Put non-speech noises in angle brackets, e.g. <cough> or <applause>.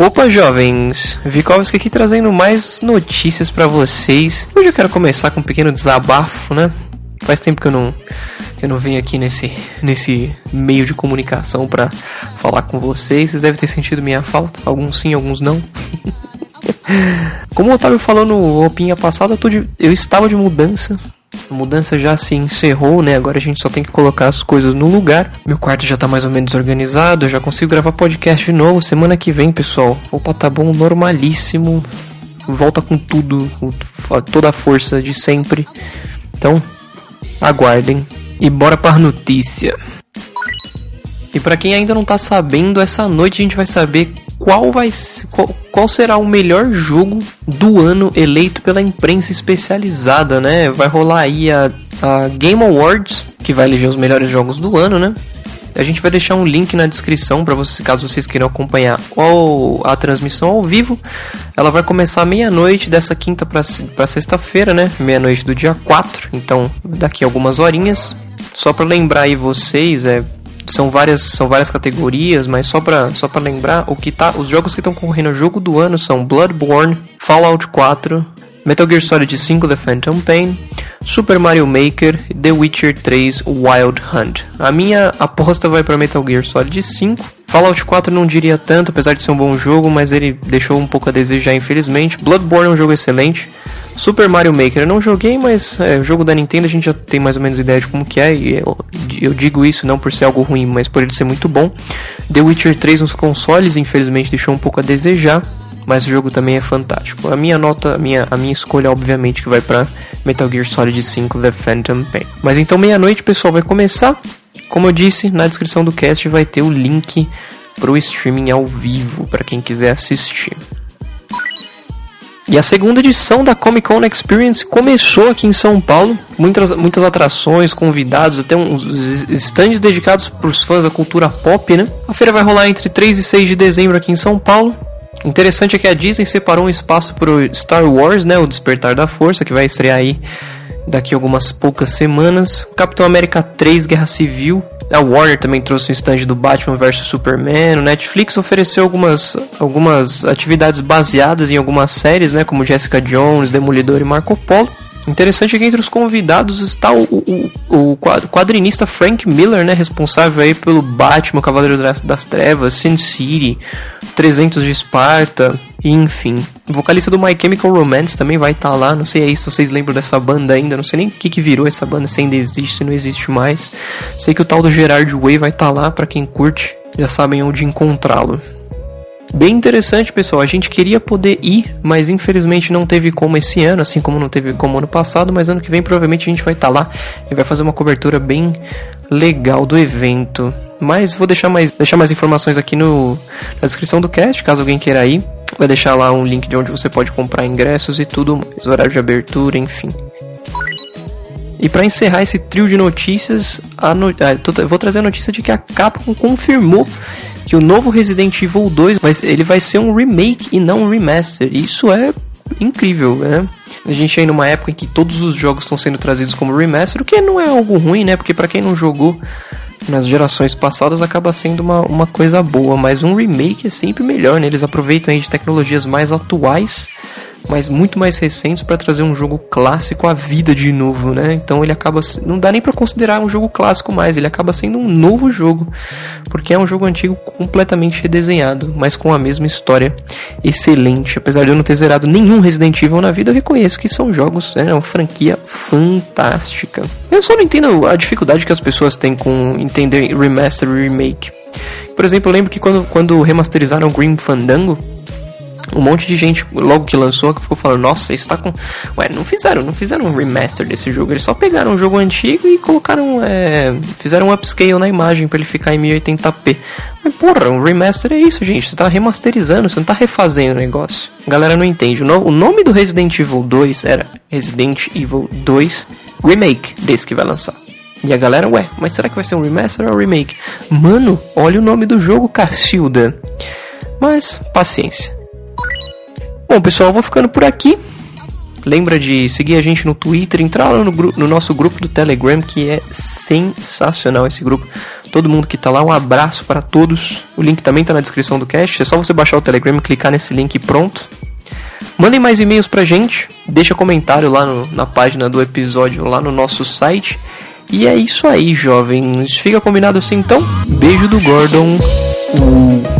Opa, jovens! Vikovski aqui trazendo mais notícias para vocês. Hoje eu quero começar com um pequeno desabafo, né? Faz tempo que eu não, eu não venho aqui nesse, nesse meio de comunicação para falar com vocês. Vocês devem ter sentido minha falta. Alguns sim, alguns não. <laughs> Como o Otávio falou no Opinha passada, eu, eu estava de mudança a mudança já se encerrou, né? Agora a gente só tem que colocar as coisas no lugar. Meu quarto já tá mais ou menos organizado, já consigo gravar podcast de novo. Semana que vem, pessoal. Opa, tá bom, normalíssimo. Volta com tudo, com toda a força de sempre. Então, aguardem. E bora para notícia. E para quem ainda não tá sabendo, essa noite a gente vai saber qual vai qual, qual, será o melhor jogo do ano eleito pela imprensa especializada, né? Vai rolar aí a, a Game Awards, que vai eleger os melhores jogos do ano, né? A gente vai deixar um link na descrição para vocês, caso vocês queiram acompanhar ou a transmissão ao vivo. Ela vai começar meia-noite dessa quinta para sexta-feira, né? Meia-noite do dia 4. Então, daqui a algumas horinhas. Só para lembrar aí vocês, é são várias, são várias categorias, mas só para só lembrar, o que tá, os jogos que estão concorrendo ao jogo do ano são Bloodborne, Fallout 4, Metal Gear Solid 5 The Phantom Pain, Super Mario Maker The Witcher 3 Wild Hunt. A minha aposta vai para Metal Gear Solid 5. Fallout 4 não diria tanto, apesar de ser um bom jogo, mas ele deixou um pouco a desejar, infelizmente. Bloodborne é um jogo excelente. Super Mario Maker eu não joguei, mas é, o jogo da Nintendo a gente já tem mais ou menos ideia de como que é, e eu, eu, digo isso não por ser algo ruim, mas por ele ser muito bom. The Witcher 3 nos consoles, infelizmente, deixou um pouco a desejar, mas o jogo também é fantástico. A minha nota, a minha, a minha escolha, obviamente, que vai para Metal Gear Solid 5 The Phantom Pain. Mas então, meia-noite, pessoal, vai começar. Como eu disse, na descrição do cast vai ter o link pro streaming ao vivo para quem quiser assistir. E a segunda edição da Comic Con Experience começou aqui em São Paulo. Muitas, muitas atrações, convidados, até uns stands dedicados para os fãs da cultura pop, né? A feira vai rolar entre 3 e 6 de dezembro aqui em São Paulo. Interessante é que a Disney separou um espaço para o Star Wars, né? O Despertar da Força, que vai estrear aí daqui a algumas poucas semanas. Capitão América 3 Guerra Civil a Warner também trouxe um stand do Batman vs Superman. O Netflix ofereceu algumas, algumas atividades baseadas em algumas séries, né, como Jessica Jones, Demolidor e Marco Polo. Interessante que entre os convidados está o, o, o quadrinista Frank Miller, né, responsável aí pelo Batman, Cavaleiro das Trevas, Sin City, 300 de Esparta, enfim. O vocalista do My Chemical Romance também vai estar tá lá, não sei aí se vocês lembram dessa banda ainda, não sei nem o que, que virou essa banda, se ainda existe, se não existe mais. Sei que o tal do Gerard Way vai estar tá lá, para quem curte, já sabem onde encontrá-lo. Bem interessante, pessoal. A gente queria poder ir, mas infelizmente não teve como esse ano, assim como não teve como ano passado. Mas ano que vem provavelmente a gente vai estar tá lá e vai fazer uma cobertura bem legal do evento. Mas vou deixar mais, deixar mais informações aqui no, na descrição do cast, caso alguém queira ir. Vai deixar lá um link de onde você pode comprar ingressos e tudo mais, horário de abertura, enfim. E para encerrar esse trio de notícias, no... ah, vou trazer a notícia de que a Capcom confirmou que o novo Resident Evil 2 vai, ele vai ser um remake e não um remaster. Isso é incrível, né? A gente aí numa época em que todos os jogos estão sendo trazidos como remaster, o que não é algo ruim, né? Porque para quem não jogou nas gerações passadas acaba sendo uma, uma coisa boa, mas um remake é sempre melhor, né? Eles aproveitam aí de tecnologias mais atuais mas muito mais recentes para trazer um jogo clássico à vida de novo, né? Então ele acaba não dá nem para considerar um jogo clássico mais, ele acaba sendo um novo jogo, porque é um jogo antigo completamente redesenhado, mas com a mesma história excelente. Apesar de eu não ter zerado nenhum Resident Evil na vida, eu reconheço que são jogos, é né, uma franquia fantástica. Eu só não entendo a dificuldade que as pessoas têm com entender remaster e remake. Por exemplo, eu lembro que quando, quando remasterizaram Grim Fandango, um monte de gente, logo que lançou, ficou falando, nossa, isso tá com. Ué, não fizeram, não fizeram um remaster desse jogo, eles só pegaram um jogo antigo e colocaram. É... Fizeram um upscale na imagem para ele ficar em 1080p. Mas porra, um remaster é isso, gente. Você tá remasterizando, você não tá refazendo o negócio. A galera não entende. O nome do Resident Evil 2 era Resident Evil 2 Remake, desse que vai lançar. E a galera, ué, mas será que vai ser um remaster ou um remake? Mano, olha o nome do jogo, Cacilda. Mas, paciência. Bom, pessoal, vou ficando por aqui. Lembra de seguir a gente no Twitter, entrar no, no, nosso grupo do Telegram, que é sensacional esse grupo. todo mundo que tá lá, um abraço para todos. O link também tá na descrição do cast, é só você baixar o Telegram clicar nesse link e pronto. Mandem mais e-mails pra gente, deixa comentário lá no, na página do episódio, lá no nosso site. E é isso aí, jovens. Fica combinado assim então? Beijo do Gordon. Uh.